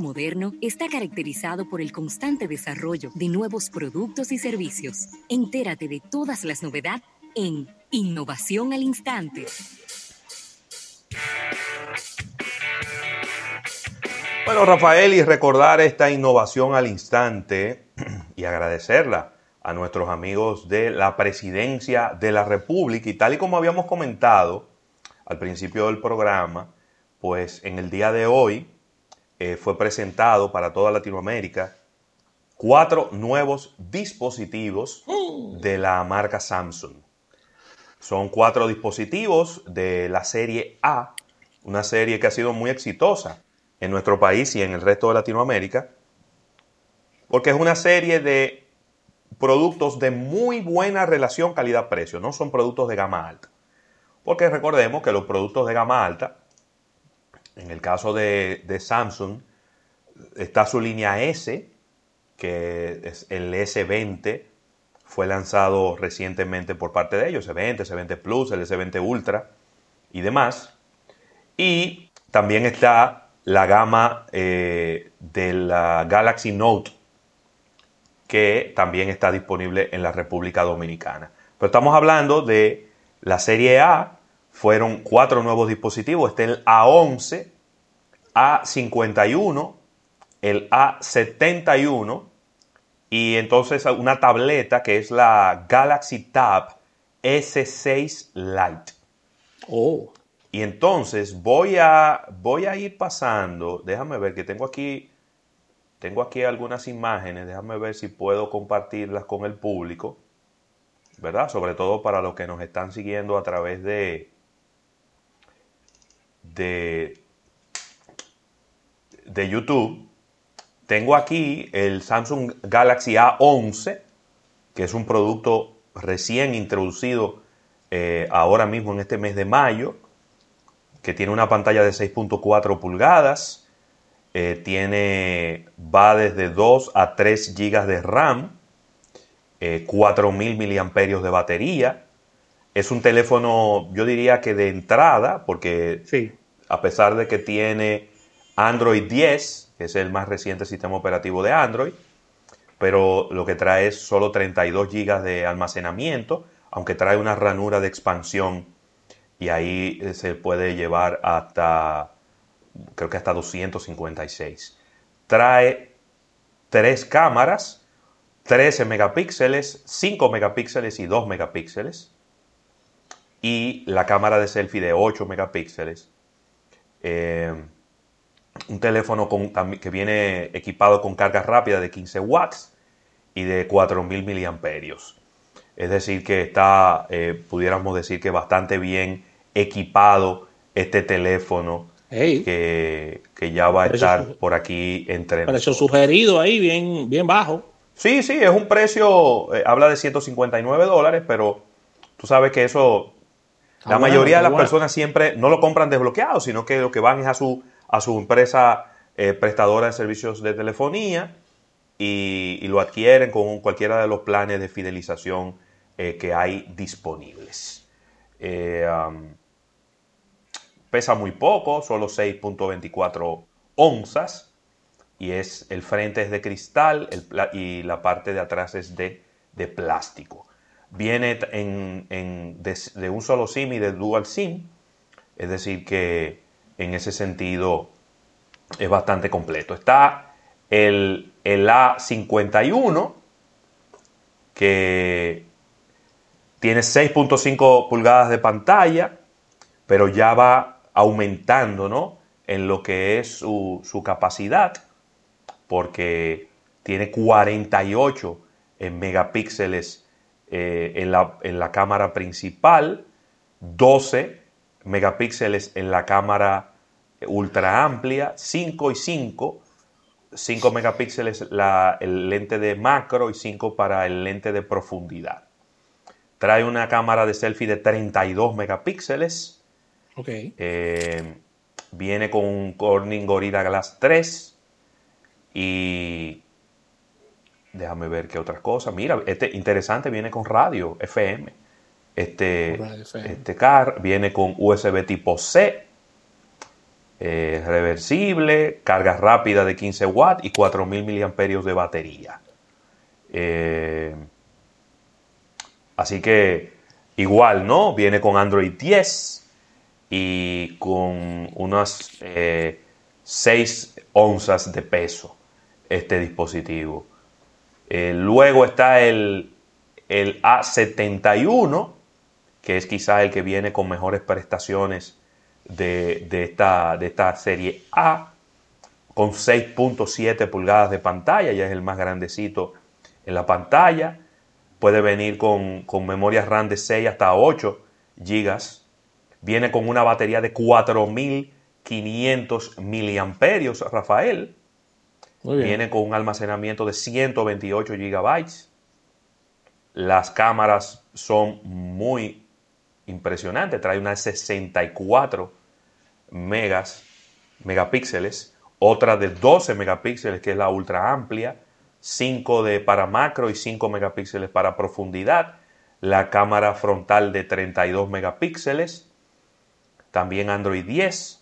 moderno está caracterizado por el constante desarrollo de nuevos productos y servicios. Entérate de todas las novedades en Innovación al Instante. Bueno, Rafael, y recordar esta innovación al instante y agradecerla a nuestros amigos de la Presidencia de la República. Y tal y como habíamos comentado al principio del programa, pues en el día de hoy eh, fue presentado para toda Latinoamérica cuatro nuevos dispositivos de la marca Samsung. Son cuatro dispositivos de la serie A, una serie que ha sido muy exitosa en nuestro país y en el resto de Latinoamérica, porque es una serie de productos de muy buena relación calidad-precio, no son productos de gama alta. Porque recordemos que los productos de gama alta, en el caso de, Samsung, está su línea S, que es el S20, fue lanzado recientemente por parte de ellos, S20, S20 Plus, el S20 Ultra y demás. Y también está la gama eh, de la Galaxy Note, que también está disponible en la República Dominicana. Pero estamos hablando de la serie A, fueron cuatro nuevos dispositivos, este es el A11, A51, el A71 y entonces una tableta que es la Galaxy Tab S6 Lite. Oh. Y entonces voy a, voy a ir pasando, déjame ver que tengo aquí, tengo aquí algunas imágenes, déjame ver si puedo compartirlas con el público, ¿verdad? Sobre todo para los que nos están siguiendo a través de, de, de YouTube. Tengo aquí el Samsung Galaxy A11, que es un producto recién introducido eh, ahora mismo en este mes de mayo que tiene una pantalla de 6.4 pulgadas, eh, tiene, va desde 2 a 3 GB de RAM, 4.000 eh, mAh de batería. Es un teléfono, yo diría que de entrada, porque sí. A pesar de que tiene Android 10, que es el más reciente sistema operativo de Android, pero lo que trae es solo 32 GB de almacenamiento, aunque trae una ranura de expansión y ahí eh, se puede llevar hasta, creo que hasta 256. Trae tres cámaras, 13 megapíxeles, 5 megapíxeles y 2 megapíxeles. Y la cámara de selfie de 8 megapíxeles. Eh, un teléfono que viene equipado con carga rápida de 15 watts y de 4000 miliamperios. Es decir, que está, eh, pudiéramos decir que bastante bien equipado este teléfono que, ya va a estar por aquí entre Precio sugerido ahí, bien, bien bajo. Sí, sí, es un precio, eh, habla de 159 dólares, pero tú sabes que eso, la mayoría de las personas siempre no lo compran desbloqueado, sino que lo que van es a su, a su empresa eh, prestadora de servicios de telefonía y, lo adquieren con cualquiera de los planes de fidelización eh, que hay disponibles. pesa muy poco, solo 6.24 onzas, y es, el frente es de cristal y la parte de atrás es de, plástico. Viene en, de, un solo SIM y de dual SIM, es decir que en ese sentido es bastante completo. Está el, el A51, que tiene 6.5 pulgadas de pantalla, pero ya va aumentando ¿no? en lo que es su, capacidad, porque tiene 48 eh, megapíxeles eh, en, la, en la cámara principal, 12 megapíxeles en la cámara ultra amplia, 5 y 5, 5 megapíxeles la, el lente de macro y 5 para el lente de profundidad. Trae una cámara de selfie de 32 megapíxeles. Ok. Eh, viene con un Corning Gorilla Glass 3. Y déjame ver qué otras cosas. Mira, este interesante viene con radio FM. Este, este car viene con USB tipo C. eh, reversible, carga rápida de 15 watts y 4000 miliamperios de batería. Eh, así que igual, ¿no? Viene con Android 10 y con unas 6 onzas de peso este dispositivo. Luego está el, el A71, que es quizás el que viene con mejores prestaciones de, esta, de esta serie A, con 6.7 pulgadas de pantalla, ya es el más grandecito en la pantalla. Puede venir con, con memoria RAM de 6 hasta 8 GB. Viene con una batería de 4500 miliamperios, Rafael. Viene con un almacenamiento de 128 GB. Las cámaras son muy impresionante. Trae unas 64 megas, megapíxeles, otra de 12 megapíxeles que es la ultra amplia, 5 de para macro y 5 megapíxeles para profundidad, la cámara frontal de 32 megapíxeles, también Android 10.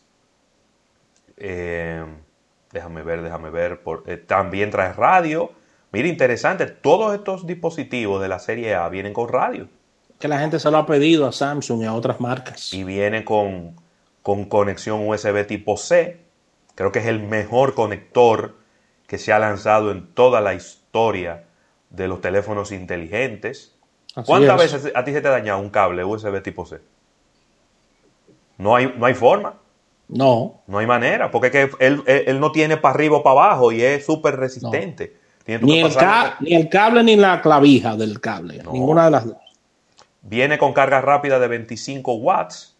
Eh, déjame ver, déjame ver. Eh, también trae radio. Mira, interesante, todos estos dispositivos de la serie A vienen con radio que la gente se lo ha pedido a Samsung y a otras marcas. Y viene con, con conexión USB tipo C. Creo que es el mejor conector que se ha lanzado en toda la historia de los teléfonos inteligentes. ¿Cuántas veces a ti se te ha dañado un cable USB tipo C? No hay, no hay forma. No. No hay manera, porque que él, no tiene para arriba o para abajo y es súper resistente. Ni el, ni el, cable ni la clavija del cable. Ninguna de las dos. Viene con carga rápida de 25 watts,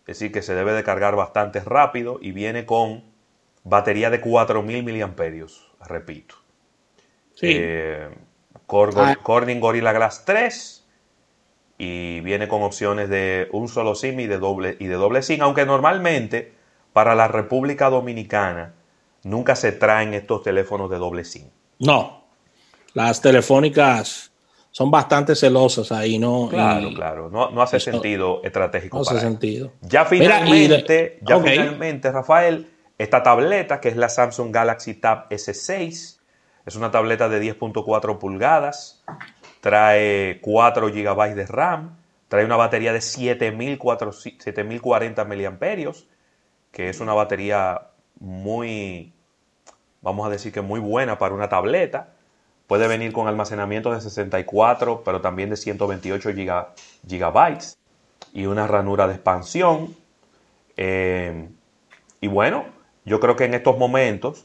es decir, que se debe de cargar bastante rápido y viene con batería de 4000 miliamperios, repito. Sí. Eh, ah. Corning Gorilla Glass 3 y viene con opciones de un solo SIM y de doble, y de doble SIM, aunque normalmente para la República Dominicana nunca se traen estos teléfonos de doble SIM. No, las telefónicas son bastante celosas ahí, ¿no? Claro, claro. No, hace sentido estratégico. No hace sentido. Ya finalmente, ya finalmente, Rafael, esta tableta, que es la Samsung Galaxy Tab S6, es una tableta de 10.4 pulgadas, trae 4 GB de RAM, trae una batería de 7040 miliamperios, que es una batería muy, vamos a decir que muy buena para una tableta. Puede venir con almacenamiento de 64, pero también de 128 gigabytes y una ranura de expansión. Eh, y bueno, yo creo que en estos momentos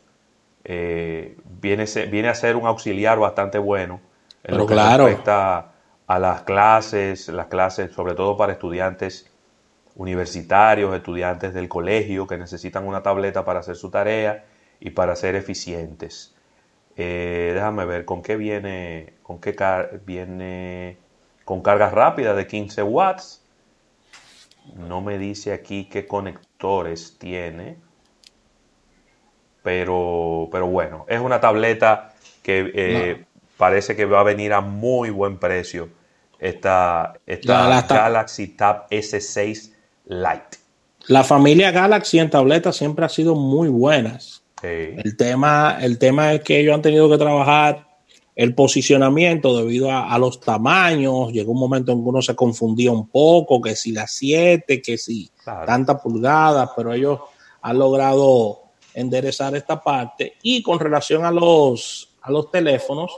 eh, viene, viene, a ser un auxiliar bastante bueno en lo que respecta a las clases, las clases sobre todo para estudiantes universitarios, estudiantes del colegio que necesitan una tableta para hacer su tarea y para ser eficientes. Eh, déjame ver con qué viene, con qué viene con carga rápida de 15 watts. No me dice aquí qué conectores tiene. Pero, pero bueno, es una tableta que eh, parece que va a venir a muy buen precio. Esta, esta Galaxy Tab S6 Lite. La familia Galaxy en tabletas siempre ha sido muy buenas. El, tema, el tema es que ellos han tenido que trabajar el posicionamiento debido a, los tamaños. Llegó un momento en que uno se confundía un poco, que si las 7, que si tantas pulgadas, pero ellos han logrado enderezar esta parte. Y con relación a los, a los teléfonos,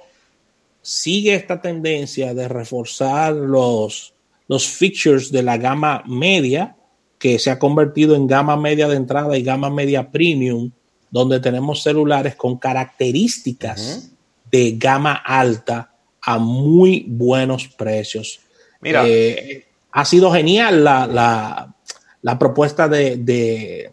sigue esta tendencia de reforzar los, los features de la gama media, que se ha convertido en gama media de entrada y gama media premium donde tenemos celulares con características de gama alta a muy buenos precios. Mira. Eh, ha sido genial la, propuesta de,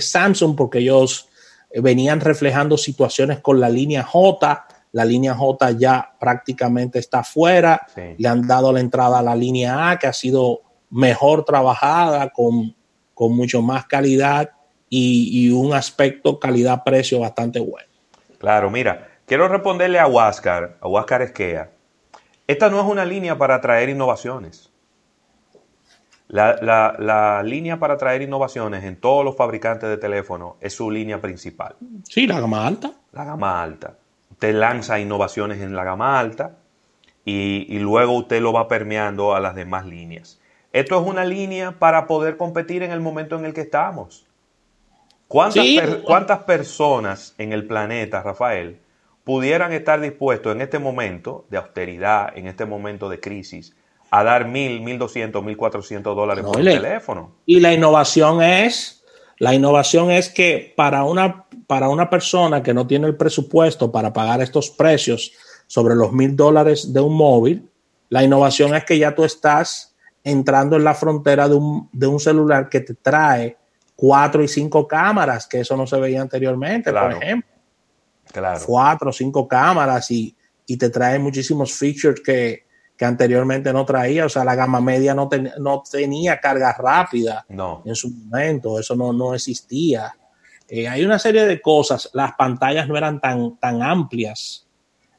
Samsung porque ellos venían reflejando situaciones con la línea J. La línea J ya prácticamente está fuera. Le han dado la entrada a la línea A, que ha sido mejor trabajada, con, con mucho más calidad y, un aspecto calidad-precio bastante bueno. Claro, mira, quiero responderle a Huáscar, a Huáscar Esquea. Esta no es una línea para traer innovaciones. La, línea para traer innovaciones en todos los fabricantes de teléfonos es su línea principal. Sí, la gama alta. La gama alta. Usted lanza innovaciones en la gama alta y, y luego usted lo va permeando a las demás líneas. Esto es una línea para poder competir en el momento en el que estamos. ¿Cuántas, personas en el planeta, Rafael, pudieran estar dispuestos en este momento de austeridad, en este momento de crisis, a dar mil, mil doscientos, mil cuatrocientos dólares por teléfono? Y la innovación es, la innovación es que para una, para una persona que no tiene el presupuesto para pagar estos precios sobre los mil dólares de un móvil, la innovación es que ya tú estás entrando en la frontera de un, de un celular que te trae cuatro y cinco cámaras, que eso no se veía anteriormente, por ejemplo. Claro. Cuatro o cinco cámaras y, te trae muchísimos features que, anteriormente no traía. O sea, la gama media no, no tenía carga rápida no. en su momento, eso no, no existía. Eh, hay una serie de cosas, las pantallas no eran tan, tan amplias.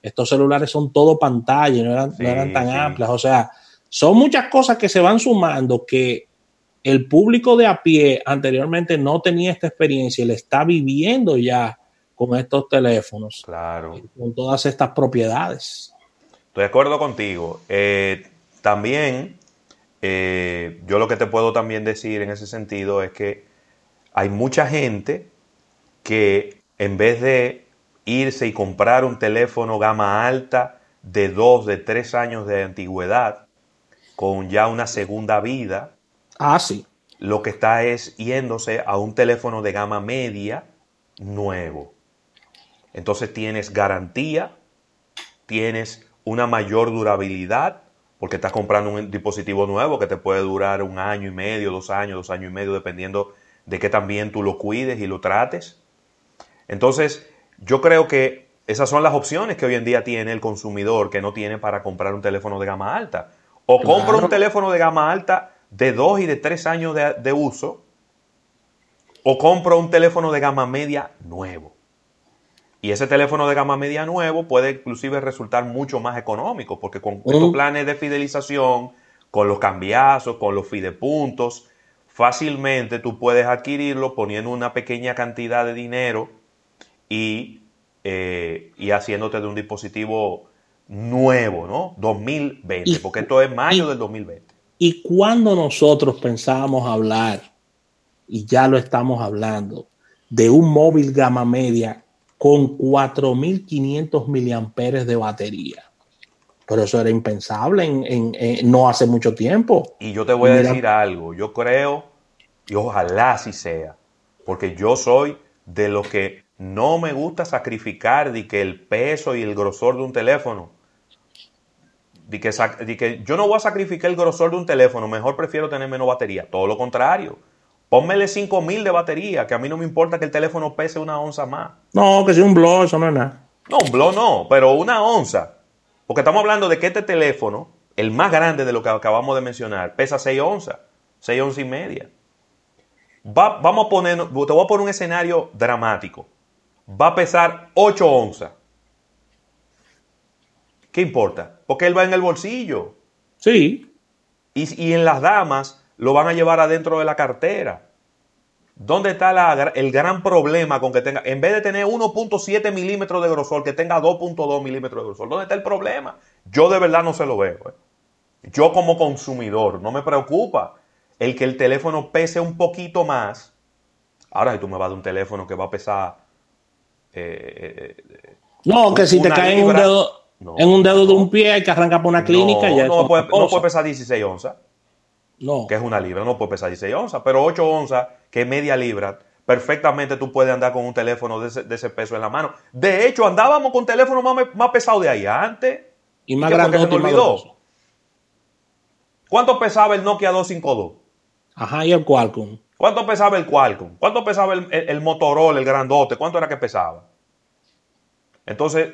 Estos celulares son todo pantalla, no eran, no eran tan amplias. O sea, son muchas cosas que se van sumando que el público de a pie anteriormente no tenía esta experiencia y le está viviendo ya con estos teléfonos. Claro. Con todas estas propiedades. Estoy de acuerdo contigo. Eh, también, eh, yo lo que te puedo también decir en ese sentido es que hay mucha gente que en vez de irse y comprar un teléfono gama alta de dos, de tres años de antigüedad, con ya una segunda vida, Ah, sí. Lo que está es yéndose a un teléfono de gama media nuevo. Entonces tienes garantía, tienes una mayor durabilidad, porque estás comprando un dispositivo nuevo que te puede durar un año y medio, dos años, dos años y medio, dependiendo de qué también tú lo cuides y lo trates. Entonces, yo creo que esas son las opciones que hoy en día tiene el consumidor que no tiene para comprar un teléfono de gama alta. O compra un teléfono de gama alta de dos y de tres años de, uso o compro un teléfono de gama media nuevo. Y ese teléfono de gama media nuevo puede inclusive resultar mucho más económico, porque con estos planes de fidelización, con los cambiazos, con los fidepuntos, fácilmente tú puedes adquirirlo poniendo una pequeña cantidad de dinero y, eh, y haciéndote de un dispositivo nuevo, ¿no? 2020, porque esto es mayo del 2020. Y cuando nosotros pensábamos hablar, y ya lo estamos hablando, de un móvil gama media con 4.500 miliamperes de batería. Pero eso era impensable en, no hace mucho tiempo. Y yo te voy a decir algo, yo creo, y ojalá así sea, porque yo soy de los que no me gusta sacrificar de que el peso y el grosor de un teléfono de que, yo no voy a sacrificar el grosor de un teléfono, mejor prefiero tener menos batería. Todo lo contrario. Pónmele 5000 de batería, que a mí no me importa que el teléfono pese una onza más. No, que sea un blog, eso no es nada. No, un blog no, pero una onza. Porque estamos hablando de que este teléfono, el más grande de lo que acabamos de mencionar, pesa 6 onzas, 6 onzas y media. vamos a poner, te voy a poner un escenario dramático. Va a pesar 8 onzas. ¿Qué importa? Porque él va en el bolsillo. Sí. Y, en las damas lo van a llevar adentro de la cartera. ¿Dónde está el gran problema con que tenga, en vez de tener 1.7 milímetros de grosor, que tenga 2.2 milímetros de grosor? ¿Dónde está el problema? Yo de verdad no se lo veo. ¿eh? Yo como consumidor no me preocupa el que el teléfono pese un poquito más. Ahora si tú me vas de un teléfono que va a pesar... Eh, eh, no, que si te cae en un dedo en un dedo de un pie hay que arrancar por una clínica. No, no, puede, no puede pesar 16 onzas. No. Que es una libra, no puede pesar 16 onzas. Pero 8 onzas, que es media libra, perfectamente tú puedes andar con un teléfono de ese, peso en la mano. De hecho, andábamos con teléfono más, más pesado de ahí antes. Y más grande. Se olvidó. ¿Cuánto pesaba el Nokia 252? Ajá, y el Qualcomm. ¿Cuánto pesaba el Qualcomm? ¿Cuánto pesaba el, el Motorola, el grandote? ¿Cuánto era que pesaba? Entonces,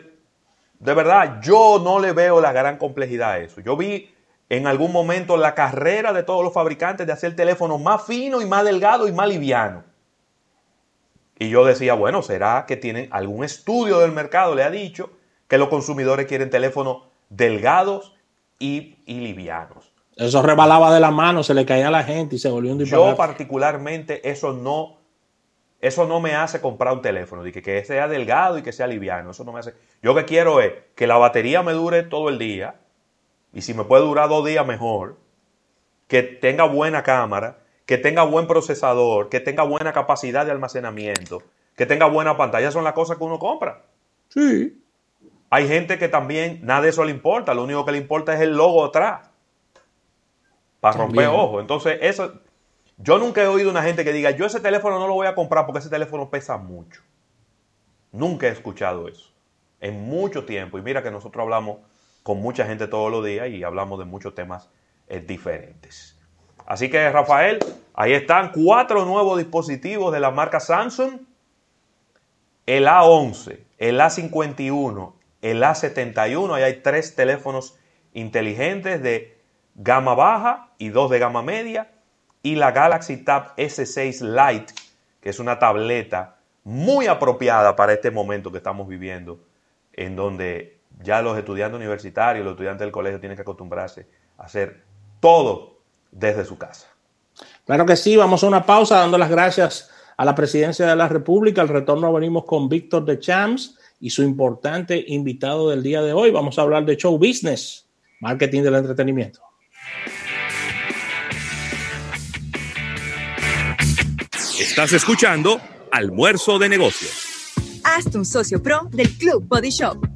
de verdad, yo no le veo la gran complejidad a eso. Yo vi en algún momento la carrera de todos los fabricantes de hacer teléfonos más finos y más delgados y más livianos. Y yo decía, bueno, ¿será que tienen algún estudio del mercado? Le ha dicho que los consumidores quieren teléfonos delgados y, livianos. Eso rebalaba de la mano, se le caía a la gente y se volvió un disparate. Yo particularmente eso no, eso no me hace comprar un teléfono, de que, que sea delgado y que sea liviano. Eso no me hace. Yo que quiero es que la batería me dure todo el día y si me puede durar dos días mejor, que tenga buena cámara, que tenga buen procesador, que tenga buena capacidad de almacenamiento, que tenga buena pantalla. Son las cosas que uno compra. Sí. Hay gente que también nada de eso le importa, lo único que le importa es el logo atrás. Para romper ojos. Entonces, eso. Yo nunca he oído una gente que diga, yo ese teléfono no lo voy a comprar porque ese teléfono pesa mucho. Nunca he escuchado eso. En mucho tiempo. Y mira que nosotros hablamos con mucha gente todos los días y hablamos de muchos temas eh, diferentes. Así que, Rafael, ahí están cuatro nuevos dispositivos de la marca Samsung. El A11, el A51, el A71, ahí hay tres teléfonos inteligentes de gama baja y dos de gama media, y la Galaxy Tab S6 Lite, que es una tableta muy apropiada para este momento que estamos viviendo, en donde ya los estudiantes universitarios, los estudiantes del colegio tienen que acostumbrarse a hacer todo desde su casa. Claro que sí, vamos a una pausa dando las gracias a la presidencia de la República. Al retorno venimos con Víctor de Champs y su importante invitado del día de hoy. Vamos a hablar de show business, marketing del entretenimiento. Estás escuchando Almuerzo de Negocios. Hazte un socio pro del Club Body Shop